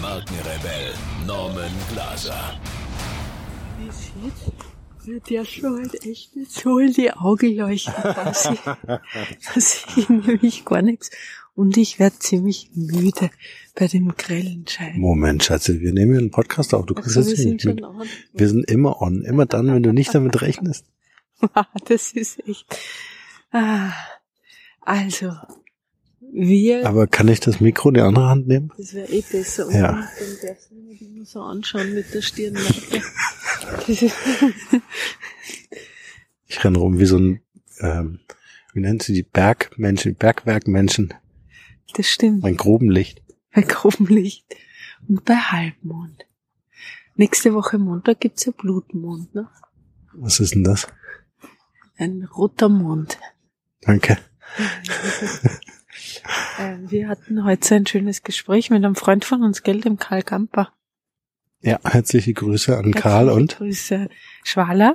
Markenrebell Norman Glaser. Wie sieht der schon halt echt nicht so in die Augen leuchten, dass ich, dass ich nämlich gar nichts. Und ich werde ziemlich müde bei dem grellen Schein. Moment, Schatze, wir nehmen einen Podcast auf. Du kriegst Also, das wir nicht sind mit. schon on. Wir sind immer on. Immer dann, wenn du nicht damit rechnest. Das ist echt. Ah, also, wir, Aber kann ich das Mikro in die andere Hand nehmen? das wäre eh besser. Und Ja. dann darfst du mir die nur so anschauen mit der ist- Ich renne rum wie so ein, ähm, wie nennt sie die Bergmenschen, Bergwerkmenschen, Das stimmt. mein groben Licht. Bei grobem Licht und bei Halbmond. Nächste Woche Montag gibt's ja Blutmond, ne? Was ist denn das? Ein roter Mond. Danke. Äh, wir hatten heute ein schönes Gespräch mit einem Freund von uns, gell, dem Karl Gamper. Ja, herzliche Grüße an Karl Herzliche und Grüße, Schwaler.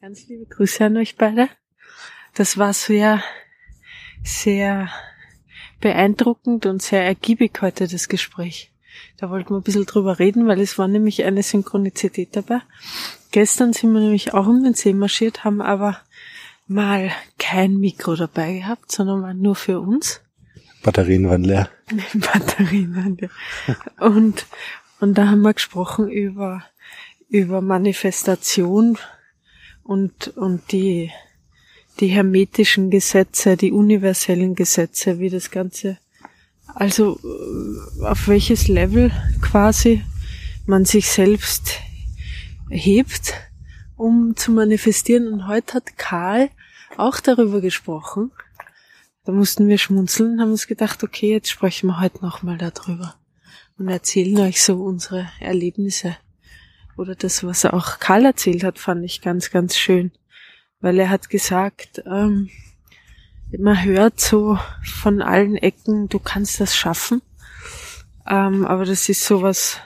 Ganz liebe Grüße an euch beide. Das war sehr, sehr beeindruckend und sehr ergiebig heute, das Gespräch. Da wollten wir ein bisschen drüber reden, weil es war nämlich eine Synchronizität dabei. Gestern sind wir nämlich auch um den See marschiert, haben aber mal kein Mikro dabei gehabt, sondern nur für uns. Batterien waren leer. Batterien waren wir. Und, und da haben wir gesprochen über, über Manifestation und, und die, die hermetischen Gesetze, die universellen Gesetze, wie das Ganze, also äh, auf welches Level quasi man sich selbst hebt, um zu manifestieren. Und heute hat Karl auch darüber gesprochen. Da mussten wir schmunzeln und haben uns gedacht, okay, jetzt sprechen wir heute nochmal darüber und erzählen euch so unsere Erlebnisse. Oder das, was auch Karl erzählt hat, fand ich ganz, ganz schön. Weil er hat gesagt, ähm, man hört so von allen Ecken, du kannst das schaffen. Ähm, aber das ist sowas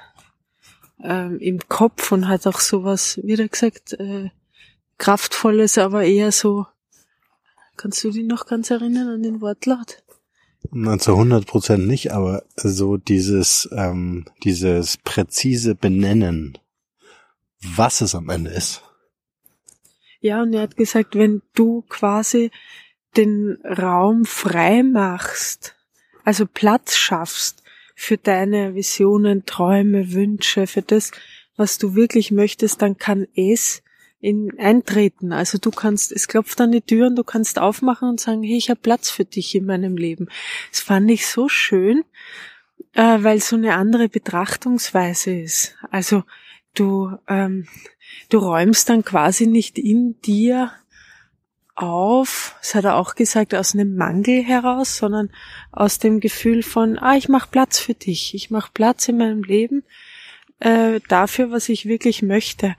ähm, im Kopf und hat auch sowas, wie er gesagt, äh, kraftvolles, aber eher so, kannst du dich noch ganz erinnern an den Wortlaut? Na, zu 100 Prozent nicht, aber so dieses, ähm, dieses präzise Benennen, was es am Ende ist. Ja, und er hat gesagt, wenn du quasi den Raum frei machst, also Platz schaffst für deine Visionen, Träume, Wünsche, für das, was du wirklich möchtest, dann kann es in eintreten. Also du kannst, es klopft an die Tür und du kannst aufmachen und sagen, hey, ich habe Platz für dich in meinem Leben. Das fand ich so schön, äh, weil so eine andere Betrachtungsweise ist. Also du, ähm, du räumst dann quasi nicht in dir auf, das hat er auch gesagt, aus einem Mangel heraus, sondern aus dem Gefühl von, ah, ich mache Platz für dich, ich mache Platz in meinem Leben äh, dafür, was ich wirklich möchte.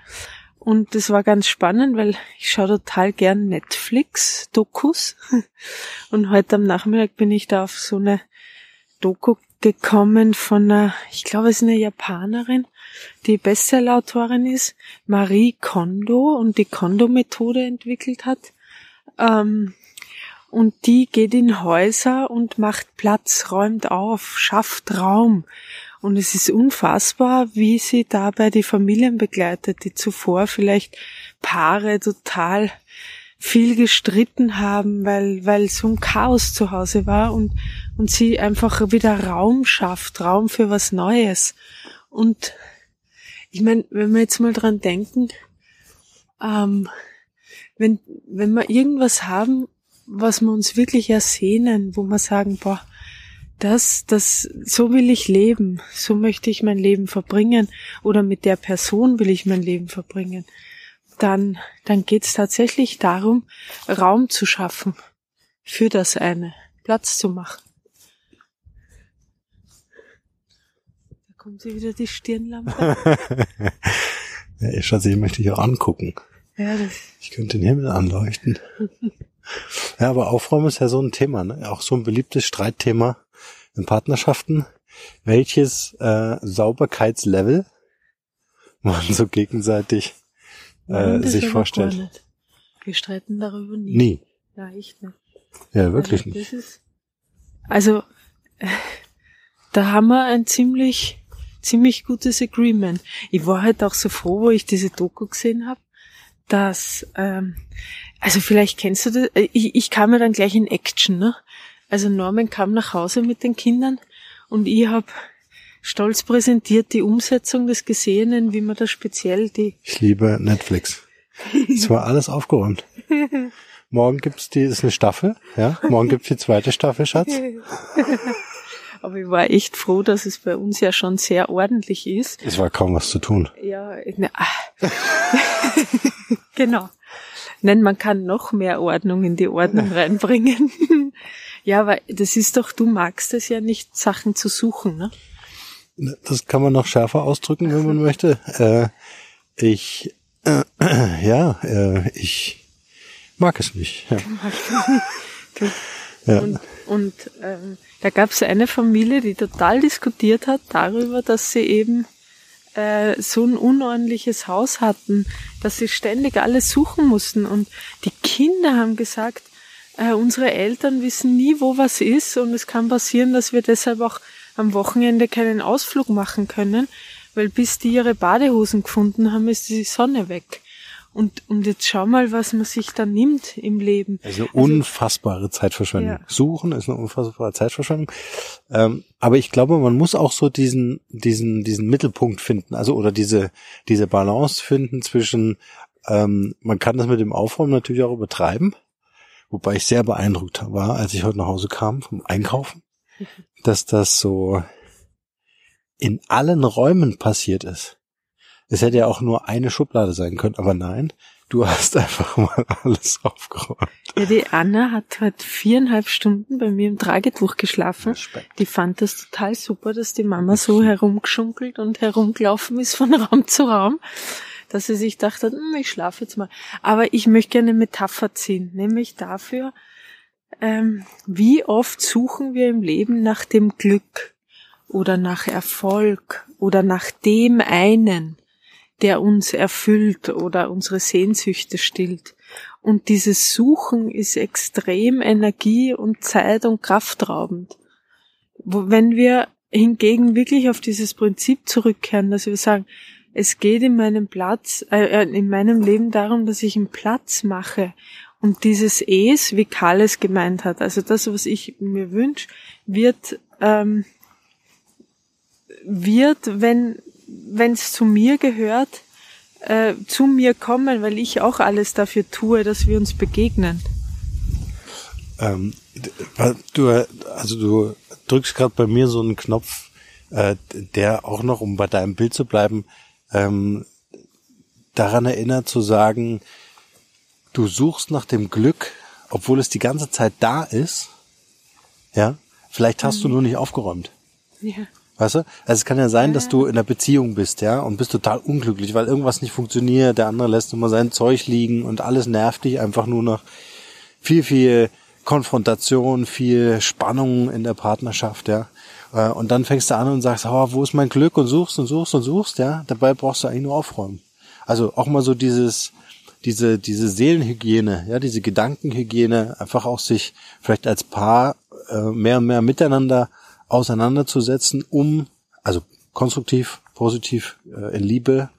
Und das war ganz spannend, weil ich schaue total gern Netflix-Dokus. Und heute am Nachmittag bin ich da auf so eine Doku gekommen von einer, ich glaube, es ist eine Japanerin, die Bestsellerautorin ist, Marie Kondo und die Kondo-Methode entwickelt hat. Ähm, und die geht in Häuser und macht Platz, räumt auf, schafft Raum. Und es ist unfassbar, wie sie dabei die Familien begleitet, die zuvor vielleicht Paare total viel gestritten haben, weil, weil so ein Chaos zu Hause war und, und sie einfach wieder Raum schafft, Raum für was Neues. Und ich meine, wenn wir jetzt mal dran denken, ähm, wenn, wenn wir irgendwas haben, was wir uns wirklich ersehnen, wo wir sagen, boah, das, das, so will ich leben, so möchte ich mein Leben verbringen oder mit der Person will ich mein Leben verbringen, dann, dann geht es tatsächlich darum, Raum zu schaffen für das eine, Platz zu machen. Da kommt sie wieder die Stirnlampe. ja, ich möchte dich auch angucken. ja, das, Ich könnte den Himmel anleuchten. ja, aber Aufräumen ist ja so ein Thema, ne? Auch so ein beliebtes Streitthema in Partnerschaften. Welches äh, Sauberkeitslevel man so gegenseitig äh, sich vorstellt. Wir streiten darüber nie. Nie. Ja, echt nicht. Ja, wirklich also, nicht. Das ist, also, äh, da haben wir ein ziemlich, ziemlich gutes Agreement. Ich war halt auch so froh, wo ich diese Doku gesehen habe, dass, ähm, also vielleicht kennst du das, äh, ich, ich kam ja dann gleich in Action, ne? Also Norman kam nach Hause mit den Kindern und ich habe stolz präsentiert die Umsetzung des Gesehenen, wie man da speziell die Ich liebe Netflix. Es war alles aufgeräumt. Morgen gibt's die, ist eine Staffel, ja. Morgen gibt's die zweite Staffel, Schatz. Aber ich war echt froh, dass es bei uns ja schon sehr ordentlich ist. Es war kaum was zu tun. Ja, ne, ah. genau. Nein, man kann noch mehr Ordnung in die Ordnung reinbringen. Ja, aber das ist doch, du magst es ja nicht, Sachen zu suchen, ne? Das kann man noch schärfer ausdrücken, wenn man möchte. Äh, ich, äh, ja, äh, ich mag es nicht. Ja. Du, Ja. Und, und ähm, da gab es eine Familie, die total diskutiert hat darüber, dass sie eben äh, so ein unordentliches Haus hatten, dass sie ständig alles suchen mussten. Und die Kinder haben gesagt, äh, unsere Eltern wissen nie, wo was ist und es kann passieren, dass wir deshalb auch am Wochenende keinen Ausflug machen können, weil bis die ihre Badehosen gefunden haben, ist die Sonne weg. Und, und jetzt schau mal, was man sich da nimmt im Leben. Also unfassbare Zeitverschwendung. Ja. Suchen ist eine unfassbare Zeitverschwendung. Ähm, aber ich glaube, man muss auch so diesen, diesen, diesen Mittelpunkt finden, also oder diese, diese Balance finden zwischen, ähm, man kann das mit dem Aufräumen natürlich auch übertreiben, wobei ich sehr beeindruckt war, als ich heute nach Hause kam vom Einkaufen, dass das so in allen Räumen passiert ist. Es hätte ja auch nur eine Schublade sein können, aber nein, du hast einfach mal alles aufgeräumt. Ja, die Anna hat heute viereinhalb Stunden bei mir im Tragetuch geschlafen. Respekt. Die fand das total super, dass die Mama so herumgeschunkelt und herumgelaufen ist von Raum zu Raum, dass sie sich dachte, hm, ich schlafe jetzt mal. Aber ich möchte gerne eine Metapher ziehen, nämlich dafür, ähm, wie oft suchen wir im Leben nach dem Glück oder nach Erfolg oder nach dem einen, der uns erfüllt oder unsere Sehnsüchte stillt. Und dieses Suchen ist extrem energie- und zeit- und kraftraubend. Wenn wir hingegen wirklich auf dieses Prinzip zurückkehren, dass wir sagen, es geht in meinem Platz, äh, in meinem Leben darum, dass ich einen Platz mache. Und dieses Es, wie Karl es gemeint hat, also das, was ich mir wünsche, wird, ähm, wird, wenn es zu mir gehört, äh, zu mir kommen, weil ich auch alles dafür tue, dass wir uns begegnen. Ähm, du, also du drückst gerade bei mir so einen Knopf, äh, der auch noch, um bei deinem Bild zu bleiben, ähm, daran erinnert zu sagen, du suchst nach dem Glück, obwohl es die ganze Zeit da ist. Ja, vielleicht hast du nur nicht aufgeräumt. Ja. Weißt du? Also es kann ja sein, dass du in einer Beziehung bist, ja, und bist total unglücklich, weil irgendwas nicht funktioniert, der andere lässt immer sein Zeug liegen und alles nervt dich einfach nur noch viel, viel Konfrontation, viel Spannung in der Partnerschaft, ja. Äh, Und dann fängst du an und sagst, oh, wo ist mein Glück und suchst und suchst und suchst, ja. Dabei brauchst du eigentlich nur aufräumen. Also auch mal so dieses, diese, diese Seelenhygiene, ja, diese Gedankenhygiene, einfach auch sich vielleicht als Paar äh, mehr und mehr miteinander auseinanderzusetzen, um, also konstruktiv, positiv, äh, in Liebe,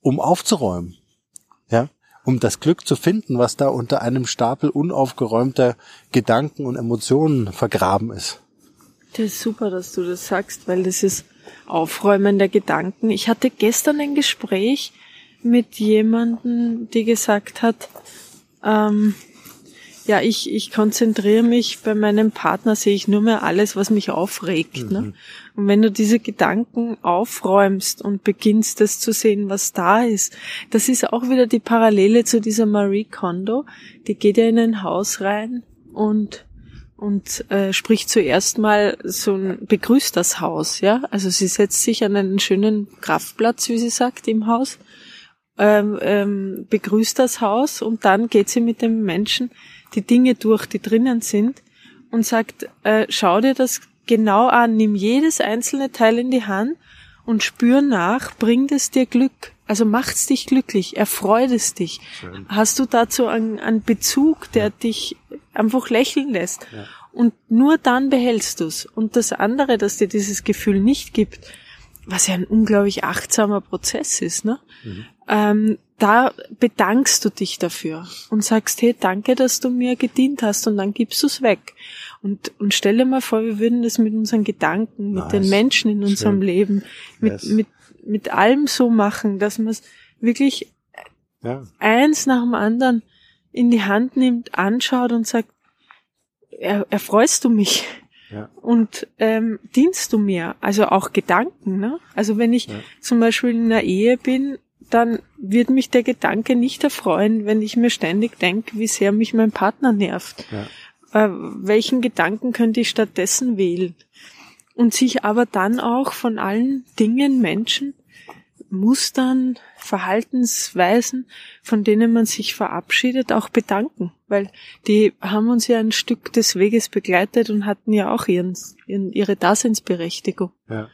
um aufzuräumen. Ja, um das Glück zu finden, was da unter einem Stapel unaufgeräumter Gedanken und Emotionen vergraben ist. Das ist super, dass du das sagst, weil das ist Aufräumen der Gedanken. Ich hatte gestern ein Gespräch mit jemandem, die gesagt hat, ähm, ja, ich, ich konzentriere mich bei meinem Partner, sehe ich nur mehr alles, was mich aufregt. Ne? Und wenn du diese Gedanken aufräumst und beginnst, das zu sehen, was da ist, das ist auch wieder die Parallele zu dieser Marie Kondo. Die geht ja in ein Haus rein und und äh, spricht zuerst mal so ein begrüßt das Haus, ja. Also sie setzt sich an einen schönen Kraftplatz, wie sie sagt, im Haus, ähm, ähm, begrüßt das Haus und dann geht sie mit dem Menschen die Dinge durch, die drinnen sind und sagt, äh, schau dir das genau an, nimm jedes einzelne Teil in die Hand und spür nach, bringt es dir Glück. Also macht's dich glücklich, erfreut es dich. Schön. Hast du dazu einen, einen Bezug, der ja. dich einfach lächeln lässt? Ja. Und nur dann behältst du's. Und das andere, dass dir dieses Gefühl nicht gibt, was ja ein unglaublich achtsamer Prozess ist, ne? Mhm. Ähm, da bedankst du dich dafür und sagst, hey, danke, dass du mir gedient hast und dann gibst du's weg. Und, und stell dir mal vor, wir würden das mit unseren Gedanken, mit nice. den Menschen in unserem Schön. Leben, mit, yes. mit, mit allem so machen, dass man es wirklich ja. eins nach dem anderen in die Hand nimmt, anschaut und sagt, er, erfreust du mich? Ja. Und ähm, dienst du mir? Also auch Gedanken. Ne? Also wenn ich ja. zum Beispiel in einer Ehe bin, dann wird mich der Gedanke nicht erfreuen, wenn ich mir ständig denke, wie sehr mich mein Partner nervt. Ja äh, welchen Gedanken könnte ich stattdessen wählen? Und sich aber dann auch von allen Dingen, Menschen, Mustern, Verhaltensweisen, von denen man sich verabschiedet, auch bedanken, weil die haben uns ja ein Stück des Weges begleitet und hatten ja auch ihren, ihren ihre Daseinsberechtigung. Ja.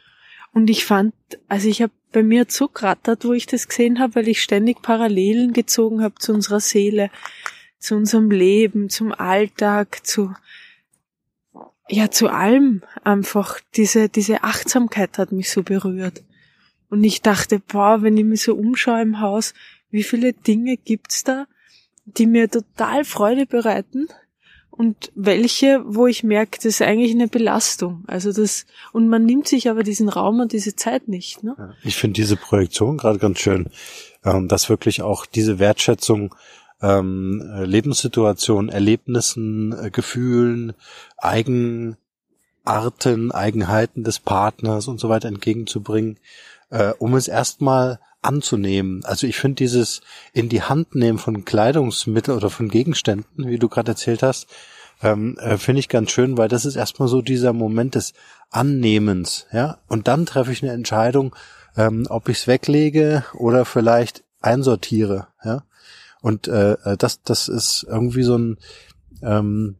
Und ich fand, also ich habe bei mir zugrattert, wo ich das gesehen habe, weil ich ständig Parallelen gezogen habe zu unserer Seele, zu unserem Leben, zum Alltag, zu, ja, zu allem einfach. Diese, diese Achtsamkeit hat mich so berührt. Und ich dachte, boah, wenn ich mich so umschaue im Haus, wie viele Dinge gibt's da, die mir total Freude bereiten und welche, wo ich merke, das ist eigentlich eine Belastung. Also das, und man nimmt sich aber diesen Raum und diese Zeit nicht. Ne? Ich finde diese Projektion gerade ganz schön, ähm, dass wirklich auch diese Wertschätzung ähm, Lebenssituationen, Erlebnissen, äh, Gefühlen, Eigenarten, Eigenheiten des Partners und so weiter entgegenzubringen, äh, um es erstmal anzunehmen. Also ich finde dieses in die Hand nehmen von Kleidungsmitteln oder von Gegenständen, wie du gerade erzählt hast, ähm, äh, finde ich ganz schön, weil das ist erstmal so dieser Moment des Annehmens, ja. Und dann treffe ich eine Entscheidung, ähm, ob ich es weglege oder vielleicht einsortiere, ja. Und äh, äh, das, das ist irgendwie so ein ähm,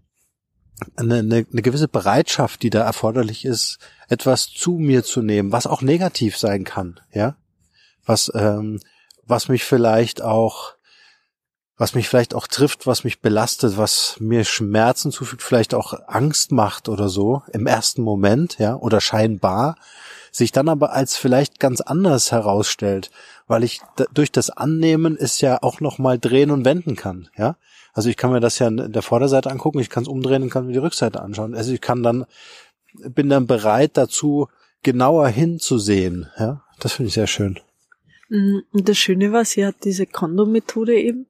eine, eine, eine gewisse Bereitschaft, die da erforderlich ist, etwas zu mir zu nehmen, was auch negativ sein kann, ja, was ähm, was mich vielleicht auch was mich vielleicht auch trifft, was mich belastet, was mir Schmerzen zufügt, vielleicht auch Angst macht oder so im ersten Moment, ja, oder scheinbar, sich dann aber als vielleicht ganz anders herausstellt weil ich durch das Annehmen es ja auch noch mal drehen und wenden kann, ja. Also ich kann mir das ja in der Vorderseite angucken, ich kann es umdrehen und kann mir die Rückseite anschauen. Also ich kann dann, bin dann bereit dazu, genauer hinzusehen, ja. Das finde ich sehr schön. Mm, und das Schöne war, sie hat diese Kondo-Methode eben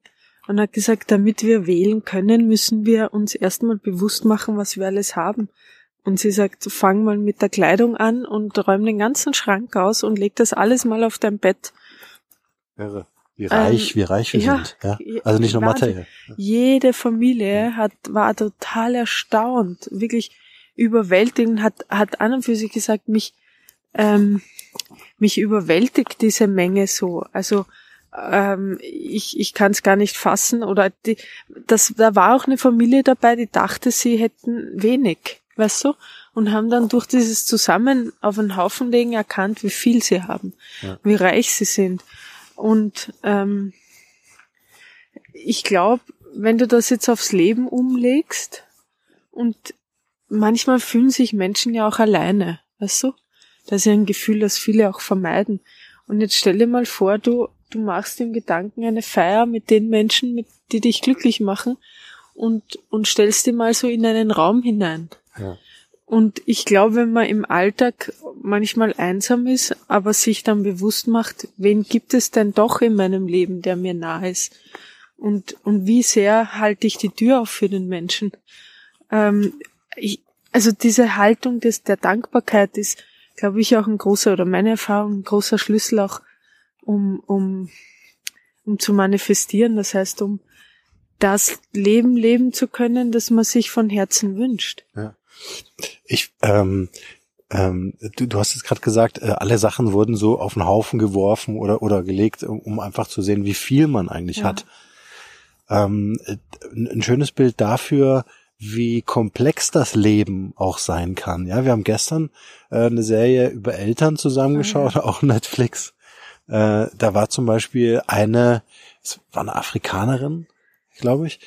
und hat gesagt, damit wir wählen können, müssen wir uns erstmal bewusst machen, was wir alles haben. Und sie sagt, fang mal mit der Kleidung an und räum den ganzen Schrank aus und leg das alles mal auf dein Bett. Irre. Wie reich, ähm, wie reich wir ja, sind. Ja? Also nicht nur materiell. Jede Familie hat, war total erstaunt, wirklich überwältigend, hat, hat an und für sich gesagt, mich, ähm, mich überwältigt diese Menge so. Also ähm, ich, ich kann es gar nicht fassen. Oder die, das, da war auch eine Familie dabei, die dachte, sie hätten wenig, weißt du? Und haben dann durch dieses Zusammen auf einen Haufen legen erkannt, wie viel sie haben, ja. wie reich sie sind. Und ähm, ich glaube, wenn du das jetzt aufs Leben umlegst und manchmal fühlen sich Menschen ja auch alleine, weißt du? Das ist ja ein Gefühl, das viele auch vermeiden. Und jetzt stell dir mal vor, du, du machst im Gedanken eine Feier mit den Menschen, mit, die dich glücklich machen und, und stellst dir mal so in einen Raum hinein. Ja. Und ich glaube, wenn man im Alltag manchmal einsam ist, aber sich dann bewusst macht, wen gibt es denn doch in meinem Leben, der mir nahe ist? Und, und wie sehr halte ich die Tür auf für den Menschen? Ähm, ich, also diese Haltung des, der Dankbarkeit ist, glaube ich, auch ein großer, oder meine Erfahrung, ein großer Schlüssel auch, um, um, um zu manifestieren. Das heißt, um das Leben leben zu können, das man sich von Herzen wünscht. Ja. Ich, ähm, ähm, du, du hast jetzt gerade gesagt, äh, alle Sachen wurden so auf den Haufen geworfen oder oder gelegt, um, um einfach zu sehen, wie viel man eigentlich Ja. hat. Ähm, äh, ein schönes Bild dafür, wie komplex das Leben auch sein kann. Ja, wir haben gestern äh, eine Serie über Eltern zusammengeschaut, auch Netflix. Äh, da war zum Beispiel eine, es war eine Afrikanerin, glaube ich.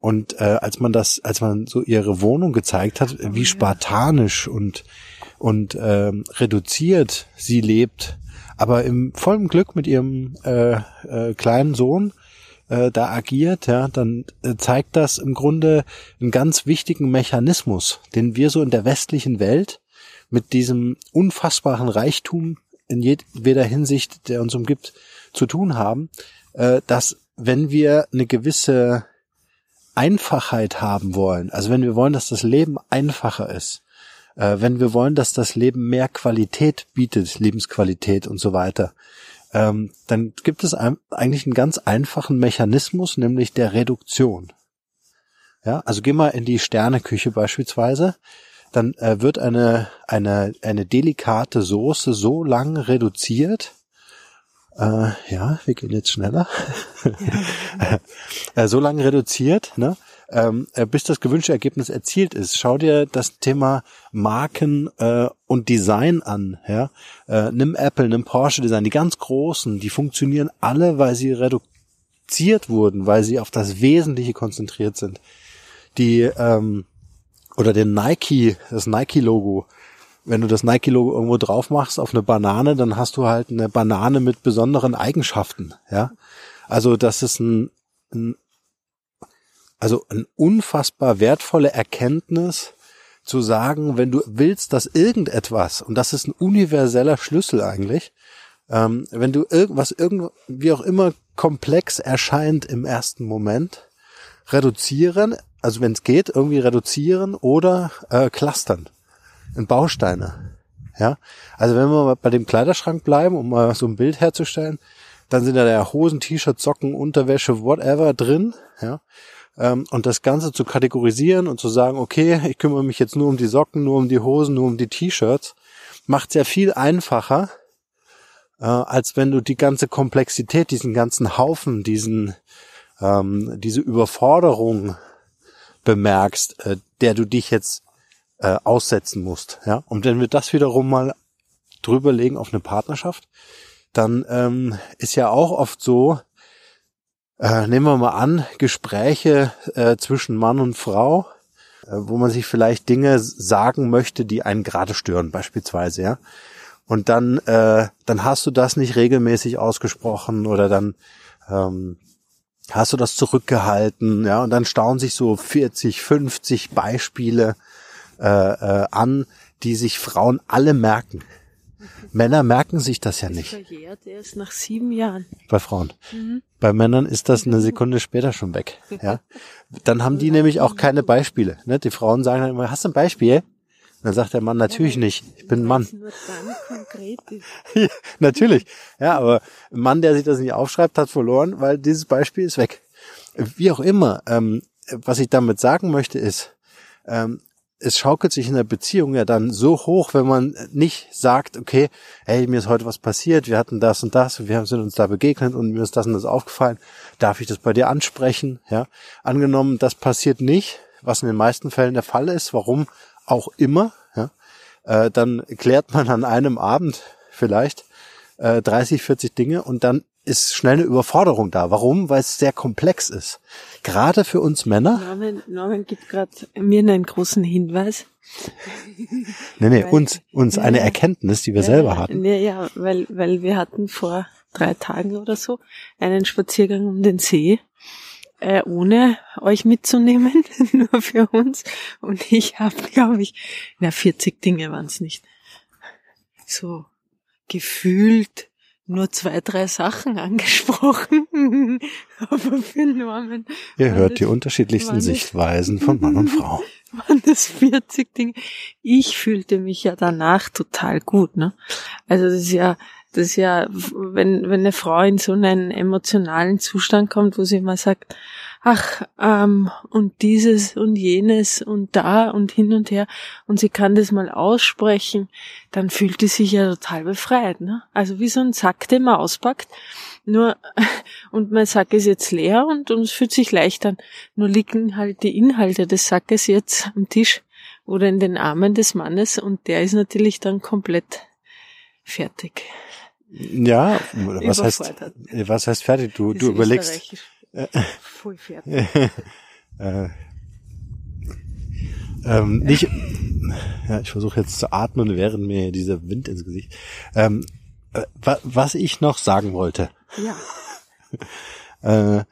Und äh, als man das, als man so ihre Wohnung gezeigt hat, wie spartanisch und und ähm, reduziert sie lebt, aber im vollen Glück mit ihrem äh, äh, kleinen Sohn äh, da agiert, ja, dann äh, zeigt das im Grunde einen ganz wichtigen Mechanismus, den wir so in der westlichen Welt mit diesem unfassbaren Reichtum in jeder Hinsicht, der uns umgibt, zu tun haben, äh, dass wenn wir eine gewisse Einfachheit haben wollen, also wenn wir wollen, dass das Leben einfacher ist, äh, wenn wir wollen, dass das Leben mehr Qualität bietet, Lebensqualität und so weiter, ähm, dann gibt es eigentlich einen ganz einfachen Mechanismus, nämlich der Reduktion. Ja, also geh mal in die Sterneküche beispielsweise, dann äh, wird eine, eine, eine delikate Soße so lang reduziert, äh, ja, wir gehen jetzt schneller, äh, so lange reduziert, ne, ähm, äh, bis das gewünschte Ergebnis erzielt ist. Schau dir das Thema Marken äh, und Design an. Ja? Äh, nimm Apple, nimm Porsche Design, die ganz großen, die funktionieren alle, weil sie reduziert wurden, weil sie auf das Wesentliche konzentriert sind. Die ähm, oder den Nike, das Nike-Logo. Wenn du das Nike-Logo irgendwo drauf machst auf eine Banane, dann hast du halt eine Banane mit besonderen Eigenschaften. Ja, also das ist ein, ein also ein unfassbar wertvolle Erkenntnis zu sagen, wenn du willst, dass irgendetwas, und das ist ein universeller Schlüssel eigentlich, ähm, wenn du irgendwas, irgend, wie auch immer komplex erscheint im ersten Moment, reduzieren, also wenn es geht, irgendwie reduzieren oder äh, clustern in Bausteine. Ja, also wenn wir bei dem Kleiderschrank bleiben, um mal so ein Bild herzustellen, dann sind da der Hosen, T-Shirts, Socken, Unterwäsche, whatever drin. Ja, ähm, und das Ganze zu kategorisieren und zu sagen, okay, ich kümmere mich jetzt nur um die Socken, nur um die Hosen, nur um die T-Shirts, macht sehr viel einfacher, äh, als wenn du die ganze Komplexität, diesen ganzen Haufen, diesen ähm, diese Überforderung bemerkst, äh, der du dich jetzt äh, aussetzen musst. Ja, und wenn wir das wiederum mal drüber legen auf eine Partnerschaft, dann ähm, ist ja auch oft so, äh, nehmen wir mal an, Gespräche äh, zwischen Mann und Frau, äh, wo man sich vielleicht Dinge sagen möchte, die einen gerade stören, beispielsweise, ja. Und dann, äh, dann hast du das nicht regelmäßig ausgesprochen oder dann ähm, hast du das zurückgehalten, ja, und dann stauen sich so 40, 50 Beispiele äh, äh, an, die sich Frauen alle merken. Männer merken sich das ja nicht. Verjährt erst nach sieben Jahren. Bei Frauen. Bei Männern ist das eine Sekunde später schon weg. Ja, dann haben die nämlich auch keine Beispiele. Ne? Die Frauen sagen dann immer: Hast du ein Beispiel? Und dann sagt der Mann natürlich nicht. Ich bin ein Mann. Ja, natürlich. Ja, aber ein Mann, der sich das nicht aufschreibt, hat verloren, weil dieses Beispiel ist weg. Wie auch immer. Ähm, was ich damit sagen möchte ist, ähm, es schaukelt sich in der Beziehung ja dann so hoch, wenn man nicht sagt, okay, hey, mir ist heute was passiert, wir hatten das und das, wir sind uns da begegnet und mir ist das und das aufgefallen, darf ich das bei dir ansprechen? Ja, angenommen, das passiert nicht, was in den meisten Fällen der Fall ist, warum auch immer, ja, äh, dann klärt man an einem Abend vielleicht äh, 30, 40 Dinge und dann ist schnell eine Überforderung da. Warum? Weil es sehr komplex ist. Gerade für uns Männer. Norman, Norman gibt gerade mir einen großen Hinweis. Nee, nee, Weil- uns, uns Ja, eine ja. Erkenntnis, die wir selber hatten. Ja, ja, weil, weil wir hatten vor drei Tagen oder so einen Spaziergang um den See, äh, ohne euch mitzunehmen, nur für uns. Und ich habe, glaube ich, na 40 Dinge waren es nicht. So gefühlt nur zwei, drei Sachen angesprochen. Aber für Norman Ihr hört das- die unterschiedlichsten das- Sichtweisen von Mann und Frau. waren das 40 Dinge. Ich fühlte mich ja danach total gut, ne? Also das ist ja, das ist ja, wenn, wenn eine Frau in so einen emotionalen Zustand kommt, wo sie immer sagt, ach, ähm, und dieses und jenes und da und hin und her und sie kann das mal aussprechen, dann fühlt sie sich ja total befreit. Ne? Also wie so ein Sack, den man auspackt. Nur, und mein Sack ist jetzt leer und, und es fühlt sich leicht an. Nur liegen halt die Inhalte des Sackes jetzt am Tisch oder in den Armen des Mannes und der ist natürlich dann komplett fertig. Ja, was heißt, was heißt fertig? Du, du überlegst. Voll fertig. äh, ähm, nicht, ja, ich versuche jetzt zu atmen, während mir dieser Wind ins Gesicht. Ähm, äh, was ich noch sagen wollte. Ja. äh,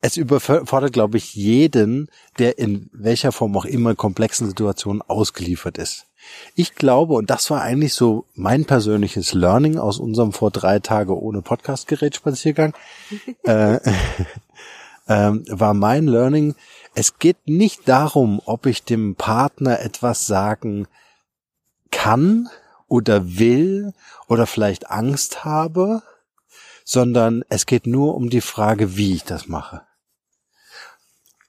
es überfordert, glaube ich, jeden, der in welcher Form auch immer komplexen Situationen ausgeliefert ist. Ich glaube, und das war eigentlich so mein persönliches Learning aus unserem vor drei Tage ohne Podcastgerät Spaziergang, äh, äh, war mein Learning, es geht nicht darum, ob ich dem Partner etwas sagen kann oder will oder vielleicht Angst habe, sondern es geht nur um die Frage, wie ich das mache.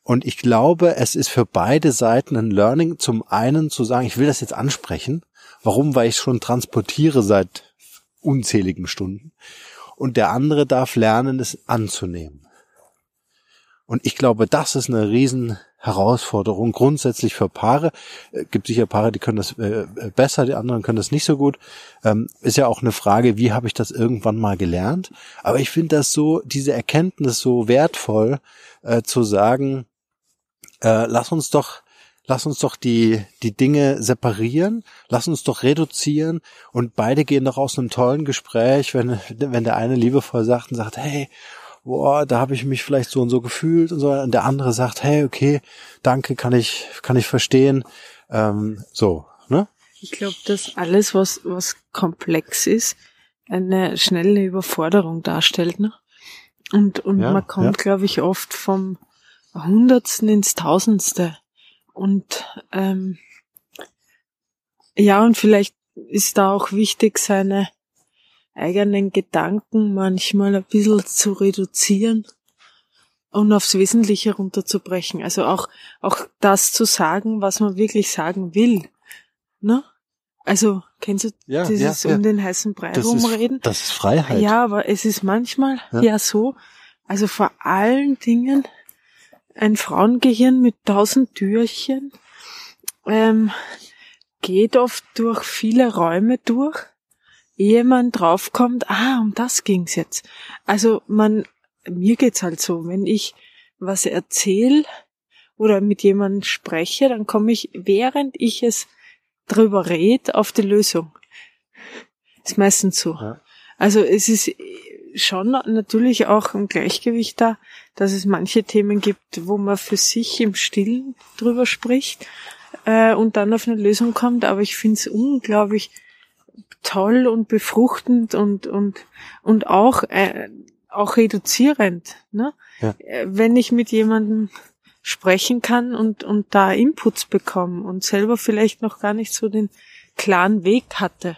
Und ich glaube, es ist für beide Seiten ein Learning, zum einen zu sagen, ich will das jetzt ansprechen. Warum? Weil ich schon transportiere seit unzähligen Stunden. Und der andere darf lernen, es anzunehmen. Und ich glaube, das ist eine riesen Herausforderung grundsätzlich für Paare. Äh, gibt sicher Paare, die können das äh, besser, die anderen können das nicht so gut. Ähm, ist ja auch eine Frage, wie habe ich das irgendwann mal gelernt? Aber ich finde das so, diese Erkenntnis so wertvoll, äh, zu sagen, äh, lass uns doch lass uns doch die, die Dinge separieren, lass uns doch reduzieren und beide gehen doch aus einem tollen Gespräch, wenn, wenn der eine liebevoll sagt und sagt, hey, boah, da habe ich mich vielleicht so und so gefühlt und so, und der andere sagt, hey, okay, danke, kann ich, kann ich verstehen, ähm, so, ne? Ich glaube, dass alles, was, was komplex ist, eine schnelle Überforderung darstellt, ne? Und, und ja, man kommt, ja. glaube ich, oft vom, Hundertsten ins Tausendste. Und ähm, ja, und vielleicht ist da auch wichtig, seine eigenen Gedanken manchmal ein bisschen zu reduzieren und aufs Wesentliche runterzubrechen. Also auch, auch das zu sagen, was man wirklich sagen will. Ne? Also, kennst du ja, dieses ja, ja. um den heißen Brei das rumreden? Ist, das ist Freiheit. Ja, aber es ist manchmal ja so, also vor allen Dingen ein Frauengehirn mit tausend Türchen ähm, geht oft durch viele Räume durch, ehe man draufkommt, ah, um das ging's jetzt. Also man, mir geht's halt so, wenn ich was erzähle oder mit jemandem spreche, dann komme ich, während ich es drüber rede, auf die Lösung. Ist meistens so. Ja. Also es ist schon natürlich auch ein Gleichgewicht da, dass es manche Themen gibt, wo man für sich im Stillen drüber spricht äh, und dann auf eine Lösung kommt. Aber ich finde es unglaublich toll und befruchtend und und und auch äh, auch reduzierend, ne? Ja. Äh, wenn ich mit jemandem sprechen kann und und da Inputs bekomme und selber vielleicht noch gar nicht so den klaren Weg hatte.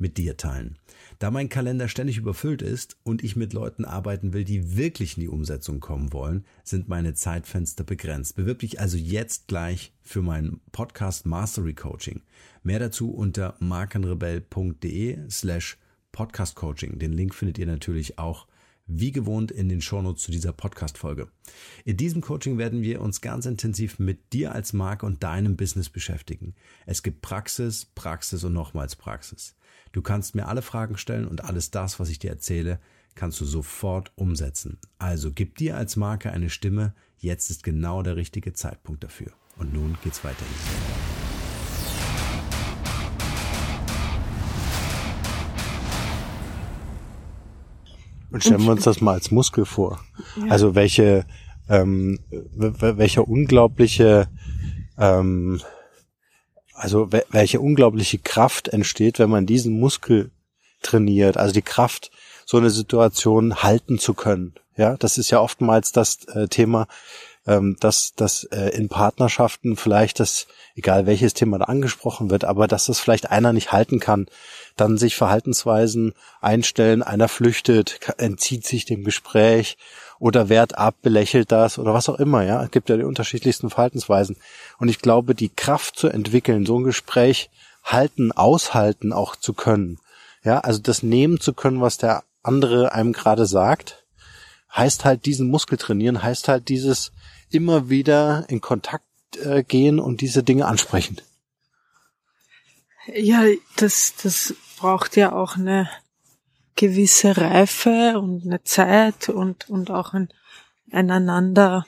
mit dir teilen. Da mein Kalender ständig überfüllt ist und ich mit Leuten arbeiten will, die wirklich in die Umsetzung kommen wollen, sind meine Zeitfenster begrenzt. Bewirb dich also jetzt gleich für mein Podcast Mastery Coaching. Mehr dazu unter markenrebell.de slash Podcast Coaching. Den Link findet ihr natürlich auch wie gewohnt in den Shownotes zu dieser Podcast-Folge. In diesem Coaching werden wir uns ganz intensiv mit dir als Marke und deinem Business beschäftigen. Es gibt Praxis, Praxis und nochmals Praxis. Du kannst mir alle Fragen stellen und alles das, was ich dir erzähle, kannst du sofort umsetzen. Also gib dir als Marke eine Stimme. Jetzt ist genau der richtige Zeitpunkt dafür. Und nun geht's weiter. Und stellen wir uns das mal als Muskel vor. Ja. Also welche, ähm, welcher unglaubliche ähm, also welche unglaubliche Kraft entsteht, wenn man diesen Muskel trainiert, also die Kraft, so eine Situation halten zu können. Ja, das ist ja oftmals das äh, Thema, ähm, dass, dass äh, in Partnerschaften vielleicht das, egal welches Thema da angesprochen wird, aber dass das vielleicht einer nicht halten kann, dann sich Verhaltensweisen einstellen, einer flüchtet, entzieht sich dem Gespräch oder wehrt ab, belächelt das oder was auch immer, ja. Es gibt ja die unterschiedlichsten Verhaltensweisen. Und ich glaube, die Kraft zu entwickeln, so ein Gespräch halten, aushalten auch zu können, ja, also das nehmen zu können, was der andere einem gerade sagt, heißt halt diesen Muskel trainieren, heißt halt dieses immer wieder in Kontakt äh, gehen und diese Dinge ansprechen. Ja, das, das braucht ja auch eine gewisse Reife und eine Zeit und, und auch ein einander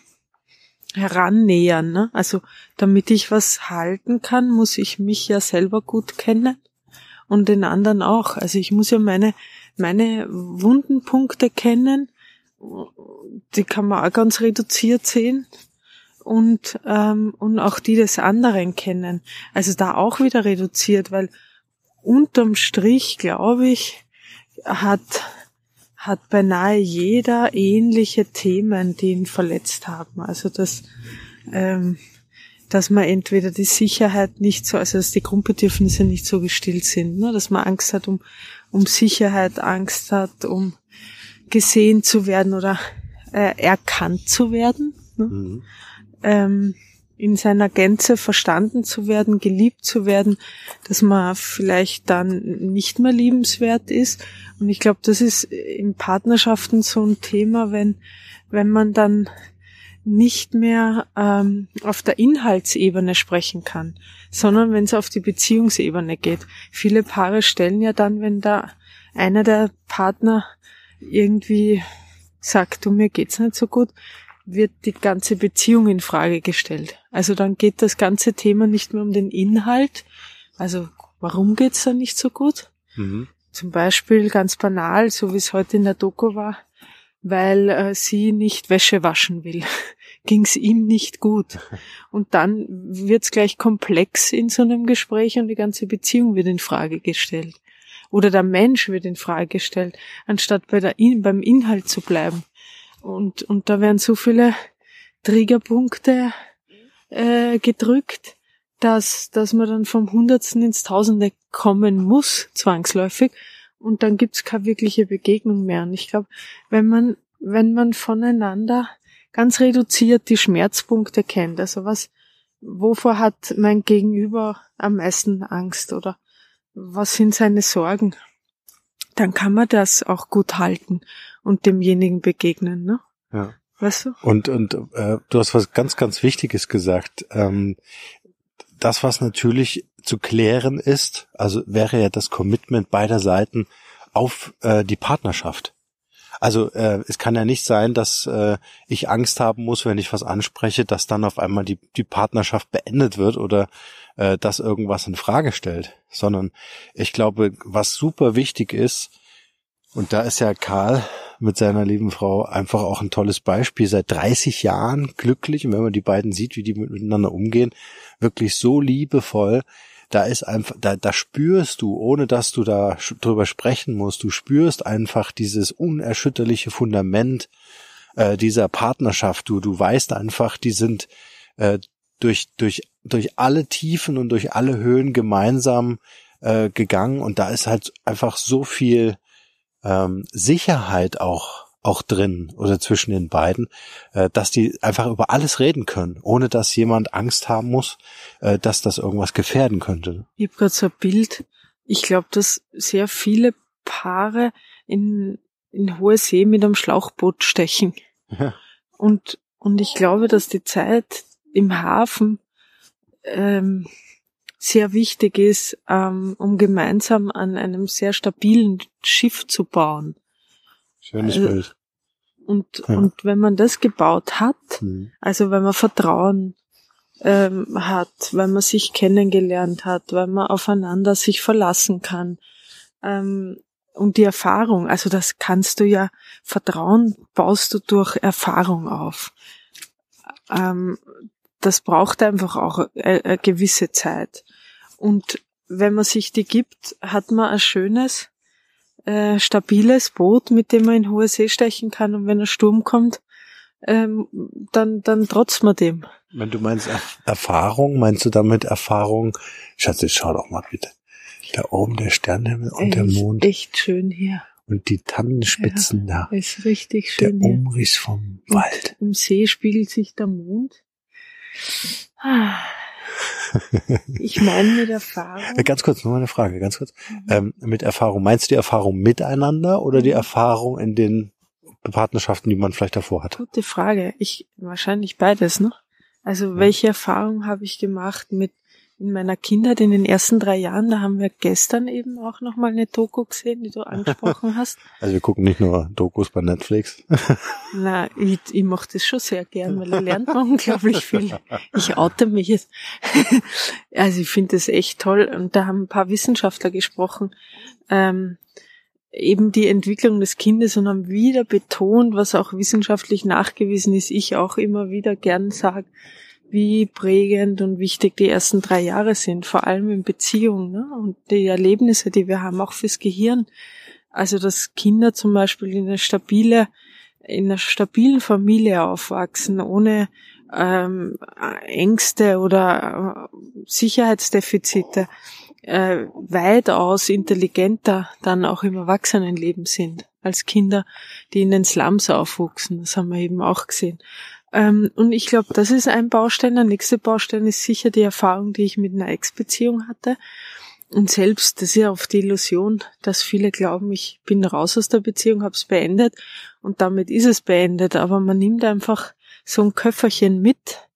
herannähern. Ne? Also damit ich was halten kann, muss ich mich ja selber gut kennen und den anderen auch. Also ich muss ja meine, meine Wundenpunkte kennen. Die kann man auch ganz reduziert sehen und, ähm, und auch die des anderen kennen. Also da auch wieder reduziert, weil unterm Strich, glaube ich, hat, hat beinahe jeder ähnliche Themen, die ihn verletzt haben. Also das, ähm, dass man entweder die Sicherheit nicht so, also dass die Grundbedürfnisse nicht so gestillt sind, ne? dass man Angst hat um, um Sicherheit, Angst hat, um gesehen zu werden oder äh, erkannt zu werden. Ne? Mhm ähm, in seiner Gänze verstanden zu werden, geliebt zu werden, dass man vielleicht dann nicht mehr liebenswert ist. Und ich glaube, das ist in Partnerschaften so ein Thema, wenn, wenn man dann nicht mehr ähm, auf der Inhaltsebene sprechen kann, sondern wenn es auf die Beziehungsebene geht. Viele Paare stellen ja dann, wenn da einer der Partner irgendwie sagt, du mir geht's nicht so gut, wird die ganze Beziehung in Frage gestellt. Also dann geht das ganze Thema nicht mehr um den Inhalt. Also warum geht's dann nicht so gut? Mhm. Zum Beispiel ganz banal, so wie es heute in der Doku war, weil äh, sie nicht Wäsche waschen will. Ging's ihm nicht gut. Und dann wird's gleich komplex in so einem Gespräch und die ganze Beziehung wird in Frage gestellt. Oder der Mensch wird in Frage gestellt, anstatt bei der, beim Inhalt zu bleiben. Und, und da werden so viele Triggerpunkte äh, gedrückt, dass, dass man dann vom Hundertsten ins Tausende kommen muss, zwangsläufig. Und dann gibt's keine wirkliche Begegnung mehr. Und ich glaube, wenn man, wenn man voneinander ganz reduziert die Schmerzpunkte kennt, also was, wovor hat mein Gegenüber am meisten Angst oder was sind seine Sorgen, dann kann man das auch gut halten und demjenigen begegnen, ne? Ja. Weißt du? Und, und äh, du hast was ganz, ganz Wichtiges gesagt. Ähm, das, was natürlich zu klären ist, also wäre ja das Commitment beider Seiten auf äh, die Partnerschaft. Also äh, es kann ja nicht sein, dass äh, ich Angst haben muss, wenn ich was anspreche, dass dann auf einmal die, die Partnerschaft beendet wird oder äh, dass irgendwas in Frage stellt, sondern ich glaube, was super wichtig ist, und da ist ja Karl mit seiner lieben Frau einfach auch ein tolles Beispiel. Seit 30 Jahren glücklich. Und wenn man die beiden sieht, wie die miteinander umgehen, wirklich so liebevoll. Da ist einfach, da, da spürst du, ohne dass du da drüber sprechen musst, du spürst einfach dieses unerschütterliche Fundament äh, dieser Partnerschaft. Du, du weißt einfach, die sind äh, durch, durch, durch alle Tiefen und durch alle Höhen gemeinsam äh, gegangen und da ist halt einfach so viel ähm, Sicherheit auch auch drin oder zwischen den beiden, äh, dass die einfach über alles reden können, ohne dass jemand Angst haben muss, äh, dass das irgendwas gefährden könnte. Ich habe gerade so ein Bild. Ich glaube, dass sehr viele Paare in, in hohe See mit einem Schlauchboot stechen. Ja. Und, und ich glaube, dass die Zeit im Hafen ähm, sehr wichtig ist, ähm, um gemeinsam an einem sehr stabilen Schiff zu bauen. Schönes also, Bild. Und, ja. und wenn man das gebaut hat, mhm. also wenn man Vertrauen ähm, hat, wenn man sich kennengelernt hat, wenn man aufeinander sich verlassen kann, ähm, und die Erfahrung, also das kannst du ja, Vertrauen baust du durch Erfahrung auf. Ähm, das braucht einfach auch eine, eine gewisse Zeit. Und wenn man sich die gibt, hat man ein schönes, äh, stabiles Boot, mit dem man in hohe See stechen kann und wenn ein Sturm kommt, ähm, dann, dann trotzt man dem. Wenn du meinst Erf Erfahrung, meinst du damit Erfahrung? Schatz, jetzt schau doch mal bitte. Da oben der Sternenhimmel und echt, der Mond Echt schön hier. und die Tannenspitzen Ja, da. Ist richtig Der schön hier. Umriss vom Und Wald. Im See spiegelt sich der Mond. Ah. Ich meine mit Erfahrung. Äh, Ganz kurz, nur mal eine Frage, ganz kurz. Mhm. Ähm, mit Erfahrung, meinst du die Erfahrung miteinander oder die Erfahrung in den Partnerschaften, die man vielleicht davor hat? Gute Frage. Ich wahrscheinlich beides, ne? Also welche Erfahrung habe ich gemacht mit in meiner Kindheit in den ersten drei Jahren? Da haben wir gestern eben auch noch mal eine Doku gesehen, die du angesprochen hast. Also wir gucken nicht nur Dokus bei Netflix. Na, ich, ich mache das schon sehr gern, weil da lernt man unglaublich viel. Ich oute mich jetzt. Also ich finde das echt toll. Und da haben ein paar Wissenschaftler gesprochen, ähm, eben die Entwicklung des Kindes und haben wieder betont, was auch wissenschaftlich nachgewiesen ist, ich auch immer wieder gern sage, wie prägend und wichtig die ersten drei Jahre sind, vor allem in Beziehungen ne? und die Erlebnisse, die wir haben, auch fürs Gehirn. Also dass Kinder zum Beispiel in eine stabile, in einer stabilen Familie aufwachsen, ohne ähm, Ängste oder äh, Sicherheitsdefizite, äh, weitaus intelligenter dann auch im Erwachsenenleben sind als Kinder, die in den Slums aufwuchsen. Das haben wir eben auch gesehen. Ähm, und ich glaube, das ist ein Baustein. Der nächste Baustein ist sicher die Erfahrung, die ich mit einer Ex-Beziehung hatte. Und selbst, das ist ja oft die Illusion, dass viele glauben, ich bin raus aus der Beziehung, habe es beendet und damit ist es beendet. Aber man nimmt einfach so ein Köfferchen mit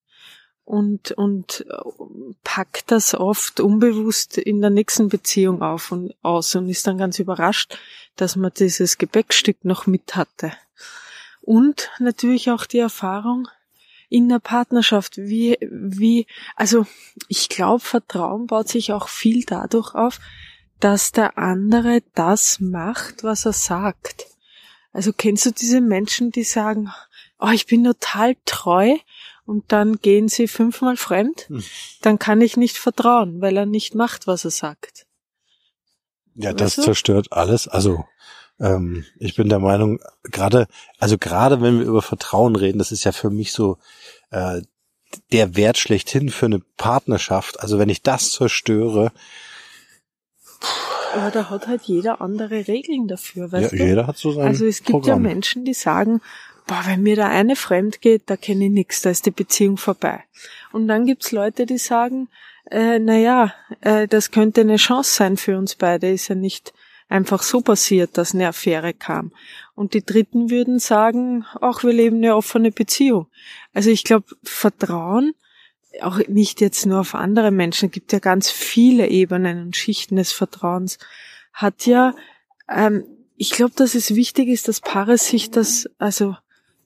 und, und äh, packt das oft unbewusst in der nächsten Beziehung auf und aus und ist dann ganz überrascht, dass man dieses Gepäckstück noch mit hatte. Und natürlich auch die Erfahrung in der Partnerschaft, wie, wie, also ich glaube, Vertrauen baut sich auch viel dadurch auf, dass der andere das macht, was er sagt. Also kennst du diese Menschen, die sagen, oh, ich bin total treu und dann gehen sie fünfmal fremd, Hm. dann kann ich nicht vertrauen, weil er nicht macht, was er sagt. Ja, das Weißt du? zerstört alles. Also ähm, ich bin der Meinung, gerade, also gerade wenn wir über Vertrauen reden, das ist ja für mich so äh, der Wert schlechthin für eine Partnerschaft. Also wenn ich das zerstöre, Aber da hat halt jeder andere Regeln dafür, weißt ja, du? jeder hat so sein Also es gibt Programm. ja Menschen, die sagen, boah, wenn mir da eine fremd geht, da kenne ich nichts, da ist die Beziehung vorbei. Und dann gibt's Leute, die sagen, äh, na ja, äh, das könnte eine Chance sein für uns beide, ist ja nicht einfach so passiert, dass eine Affäre kam. Und die Dritten würden sagen, ach, wir leben eine offene Beziehung. Also ich glaube, Vertrauen, auch nicht jetzt nur auf andere Menschen, gibt ja ganz viele Ebenen und Schichten des Vertrauens, hat ja, ähm, ich glaube, dass es wichtig ist, dass Paare sich das, also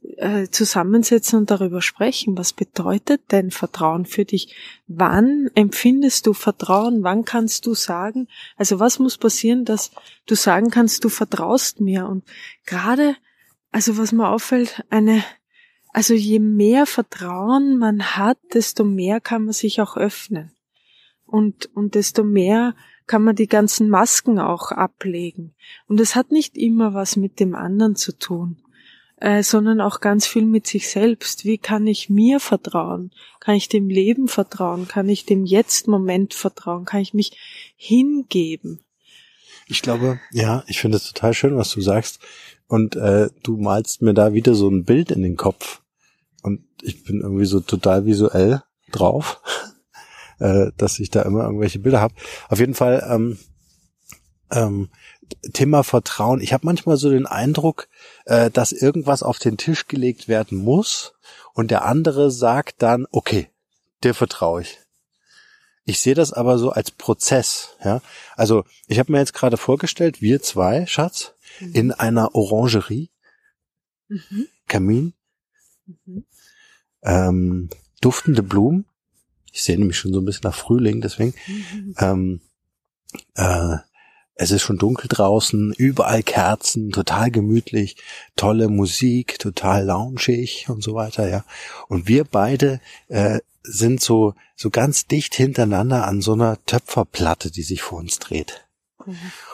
äh, zusammensetzen und darüber sprechen. Was bedeutet denn Vertrauen für dich? Wann empfindest du Vertrauen? Wann kannst du sagen, also was muss passieren, dass du sagen kannst, du vertraust mir? Und gerade, also was mir auffällt, eine, also je mehr Vertrauen man hat, desto mehr kann man sich auch öffnen. Und, und desto mehr kann man die ganzen Masken auch ablegen. Und es hat nicht immer was mit dem anderen zu tun äh, sondern auch ganz viel mit sich selbst. Wie kann ich mir vertrauen? Kann ich dem Leben vertrauen? Kann ich dem Jetzt-Moment vertrauen? Kann ich mich hingeben? Ich glaube, ja, ich finde es total schön, was du sagst. Und äh, du malst mir da wieder so ein Bild in den Kopf. Und ich bin irgendwie so total visuell drauf, äh, dass ich da immer irgendwelche Bilder habe. Auf jeden Fall ähm, ähm, Thema Vertrauen. Ich habe manchmal so den Eindruck, äh, dass irgendwas auf den Tisch gelegt werden muss und der andere sagt dann, okay, dir vertraue ich. Ich sehe das aber so als Prozess. Ja, also ich habe mir jetzt gerade vorgestellt, wir zwei, Schatz, in einer Orangerie, Mhm. Kamin, Mhm. ähm, duftende Blumen. Ich sehe nämlich schon so ein bisschen nach Frühling, deswegen. Mhm. Ähm, äh, es ist schon dunkel draußen, überall Kerzen, total gemütlich, tolle Musik, total loungig und so weiter, ja. Und wir beide äh, sind so so ganz dicht hintereinander an so einer Töpferplatte, die sich vor uns dreht.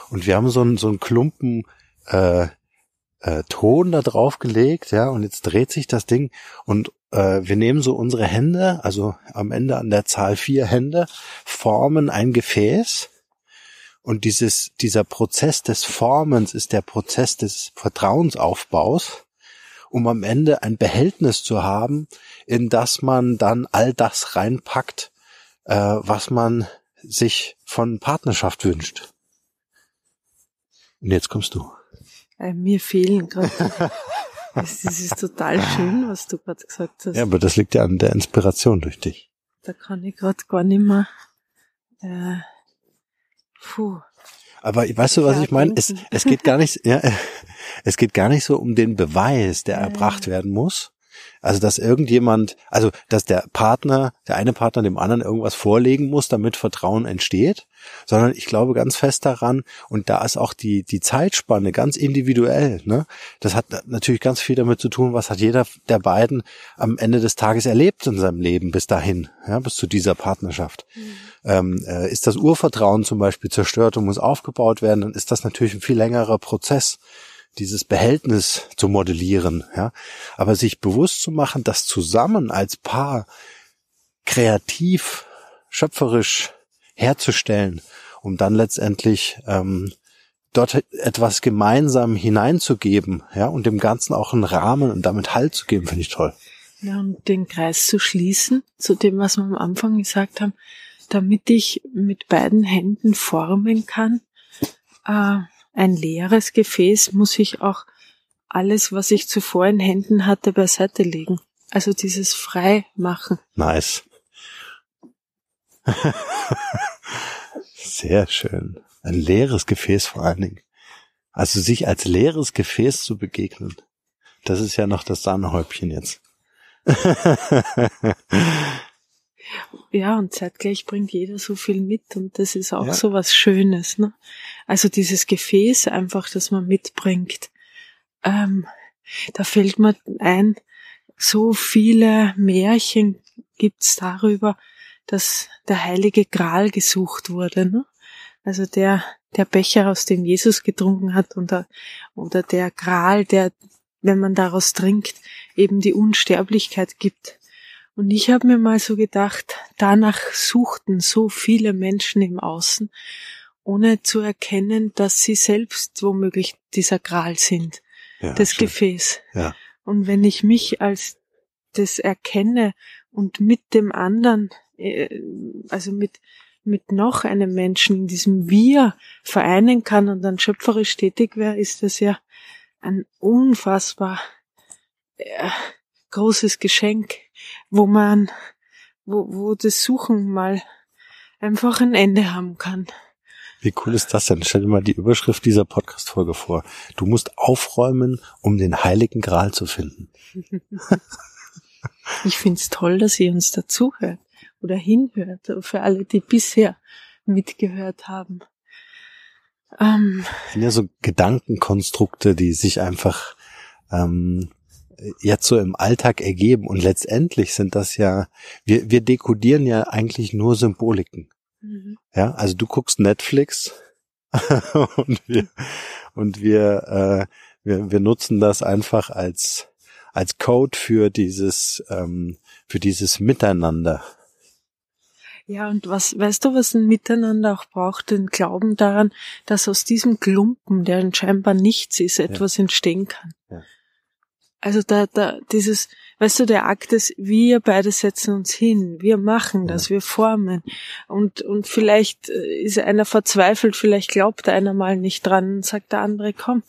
Und wir haben so einen, so einen Klumpen äh, äh, Ton da drauf gelegt, ja, und jetzt dreht sich das Ding und äh, wir nehmen so unsere Hände, also am Ende an der Zahl vier Hände, formen ein Gefäß und dieses, dieser Prozess des Formens ist der Prozess des Vertrauensaufbaus, um am Ende ein Behältnis zu haben, in das man dann all das reinpackt, äh, was man sich von Partnerschaft wünscht. Und jetzt kommst du. Äh, mir fehlen gerade. das, das ist total schön, was du gerade gesagt hast. Ja, aber das liegt ja an der Inspiration durch dich. Da kann ich gerade gar nicht mehr. Äh, puh. Aber weißt du, was Ja, ich meine? Es, es geht gar nicht, ja, es geht gar nicht so um den Beweis, der Ja, erbracht werden muss. Also, dass irgendjemand, also, dass der Partner, der eine Partner dem anderen irgendwas vorlegen muss, damit Vertrauen entsteht, sondern ich glaube ganz fest daran, und da ist auch die, die Zeitspanne ganz individuell, ne? Das hat natürlich ganz viel damit zu tun, was hat jeder der beiden am Ende des Tages erlebt in seinem Leben bis dahin, ja, bis zu dieser Partnerschaft. Ähm, äh, ist das Urvertrauen zum Beispiel zerstört und muss aufgebaut werden, dann ist das natürlich ein viel längerer Prozess dieses Behältnis zu modellieren, ja. Aber sich bewusst zu machen, das zusammen als Paar kreativ, schöpferisch herzustellen, um dann letztendlich ähm, dort etwas gemeinsam hineinzugeben, ja, und dem Ganzen auch einen Rahmen und damit Halt zu geben, finde ich toll. Ja, und den Kreis zu schließen zu dem, was wir am Anfang gesagt haben, damit ich mit beiden Händen formen kann. Äh, ein leeres Gefäß muss ich auch alles, was ich zuvor in Händen hatte, beiseite legen. Also dieses Freimachen. Nice. Sehr schön. Ein leeres Gefäß vor allen Dingen. Also sich als leeres Gefäß zu begegnen. Das ist ja noch das Sahnehäubchen jetzt. Ja, und zeitgleich bringt jeder so viel mit und das ist auch Ja. so was Schönes. Ne? Also dieses Gefäß einfach, das man mitbringt. Ähm, da fällt mir ein, so viele Märchen gibt's darüber, dass der heilige Gral gesucht wurde. Ne? Also der, der Becher, aus dem Jesus getrunken hat, und der, oder der Gral, der, wenn man daraus trinkt, eben die Unsterblichkeit gibt. Und ich habe mir mal so gedacht, danach suchten so viele Menschen im Außen, ohne zu erkennen, dass sie selbst womöglich dieser Gral sind, Ja, das schön. Gefäß. Ja. Und wenn ich mich als das erkenne und mit dem anderen, äh, also mit, mit noch einem Menschen in diesem Wir vereinen kann und dann schöpferisch tätig wäre, ist das ja ein unfassbar äh, großes Geschenk, wo man, wo, wo das Suchen mal einfach ein Ende haben kann. Wie cool ist das denn? Stell dir mal die Überschrift dieser Podcast-Folge vor. Du musst aufräumen, um den heiligen Gral zu finden. Ich find's toll, dass ihr uns dazuhört oder hinhört, für alle, die bisher mitgehört haben. Ähm, Das sind ja so Gedankenkonstrukte, die sich einfach ähm, jetzt so im Alltag ergeben. Und letztendlich sind das ja, wir, wir dekodieren ja eigentlich nur Symboliken. Mhm. Ja, also du guckst Netflix und wir und wir, äh, wir wir nutzen das einfach als als Code für dieses ähm, für dieses Miteinander. Ja, und was, weißt du, was ein Miteinander auch braucht? Den Glauben daran, dass aus diesem Klumpen, der scheinbar nichts ist, etwas entstehen kann. Ja. Also da, da, dieses, weißt du, der Akt ist, wir beide setzen uns hin, wir machen das, wir formen. Und, und vielleicht äh, ist einer verzweifelt, vielleicht glaubt einer mal nicht dran und sagt der andere, komm,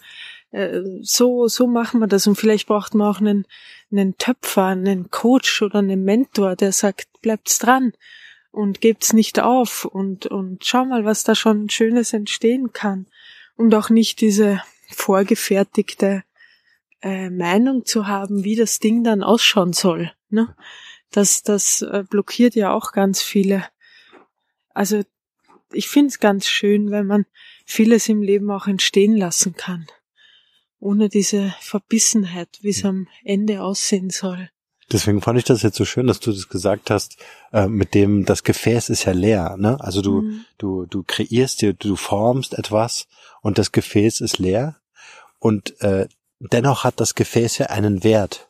äh, so, so machen wir das. Und vielleicht braucht man auch einen, einen Töpfer, einen Coach oder einen Mentor, der sagt, bleibt's dran und gebt's nicht auf und, und schau mal, was da schon Schönes entstehen kann. Und auch nicht diese vorgefertigte äh, Meinung zu haben, wie das Ding dann ausschauen soll. Ne? Das, das äh, blockiert ja auch ganz viele. Also ich find's ganz schön, wenn man vieles im Leben auch entstehen lassen kann. Ohne diese Verbissenheit, wie es am Ende aussehen soll. Deswegen fand ich das jetzt so schön, dass du das gesagt hast, äh, mit dem, das Gefäß ist ja leer, ne? Also du, Mhm. du, du kreierst dir, du formst etwas und das Gefäß ist leer und äh, dennoch hat das Gefäß ja einen Wert.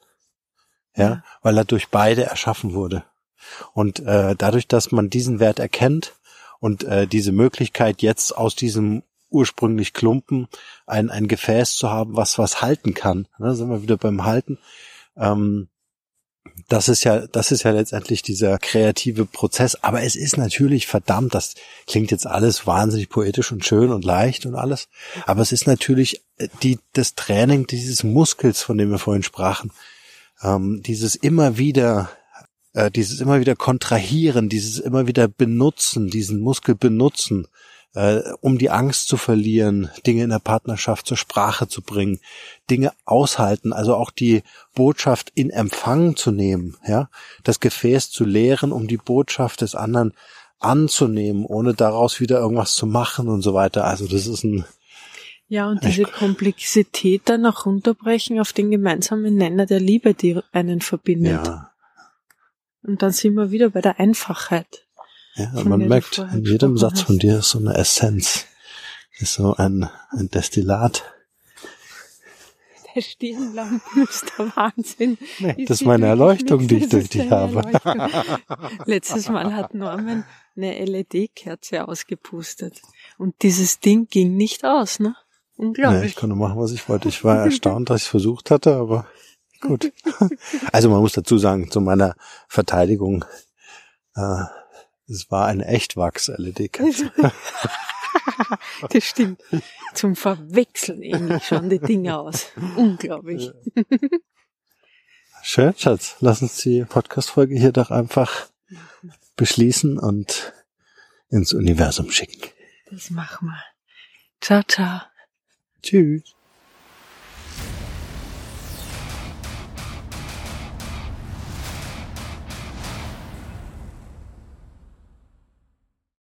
Ja, Ja. weil er durch beide erschaffen wurde. Und äh, dadurch, dass man diesen Wert erkennt und äh, diese Möglichkeit jetzt aus diesem ursprünglich Klumpen ein, ein Gefäß zu haben, was was halten kann, ne, sind wir wieder beim Halten, ähm, das ist ja, das ist ja letztendlich dieser kreative Prozess. Aber es ist natürlich verdammt, das klingt jetzt alles wahnsinnig poetisch und schön und leicht und alles. Aber es ist natürlich äh, die, das Training dieses Muskels, von dem wir vorhin sprachen. Ähm, dieses immer wieder, äh, dieses immer wieder kontrahieren, dieses immer wieder benutzen, diesen Muskel benutzen, äh, um die Angst zu verlieren, Dinge in der Partnerschaft zur Sprache zu bringen, Dinge aushalten, also auch die Botschaft in Empfang zu nehmen, ja, das Gefäß zu leeren, um die Botschaft des anderen anzunehmen, ohne daraus wieder irgendwas zu machen und so weiter. Also das ist ein, Ja, und diese Komplexität dann auch runterbrechen auf den gemeinsamen Nenner der Liebe, die einen verbindet. ja, Und dann sind wir wieder bei der Einfachheit. Ja man merkt, in jedem Satz von dir ist so eine Essenz, ist so ein, ein Destillat. Der Stirnlampen ist der Wahnsinn. Nee, Ich das ist meine Erleuchtung, die ich durch dich habe. Letztes Mal hat Norman eine LED-Kerze ausgepustet. Und dieses Ding ging nicht aus, ne? Ja, Unglaublich. ich konnte machen, was ich wollte. Ich war erstaunt, dass ich es versucht hatte, aber gut. Also man muss dazu sagen, zu meiner Verteidigung, äh, es war eine Echtwachs-LED-Kerze. das stimmt. Zum Verwechseln ähnlich schauen die Dinge aus. Unglaublich. Schön, Schatz. Lass uns die Podcast-Folge hier doch einfach beschließen und ins Universum schicken. Das machen wir. Ciao, ciao. Tschüss.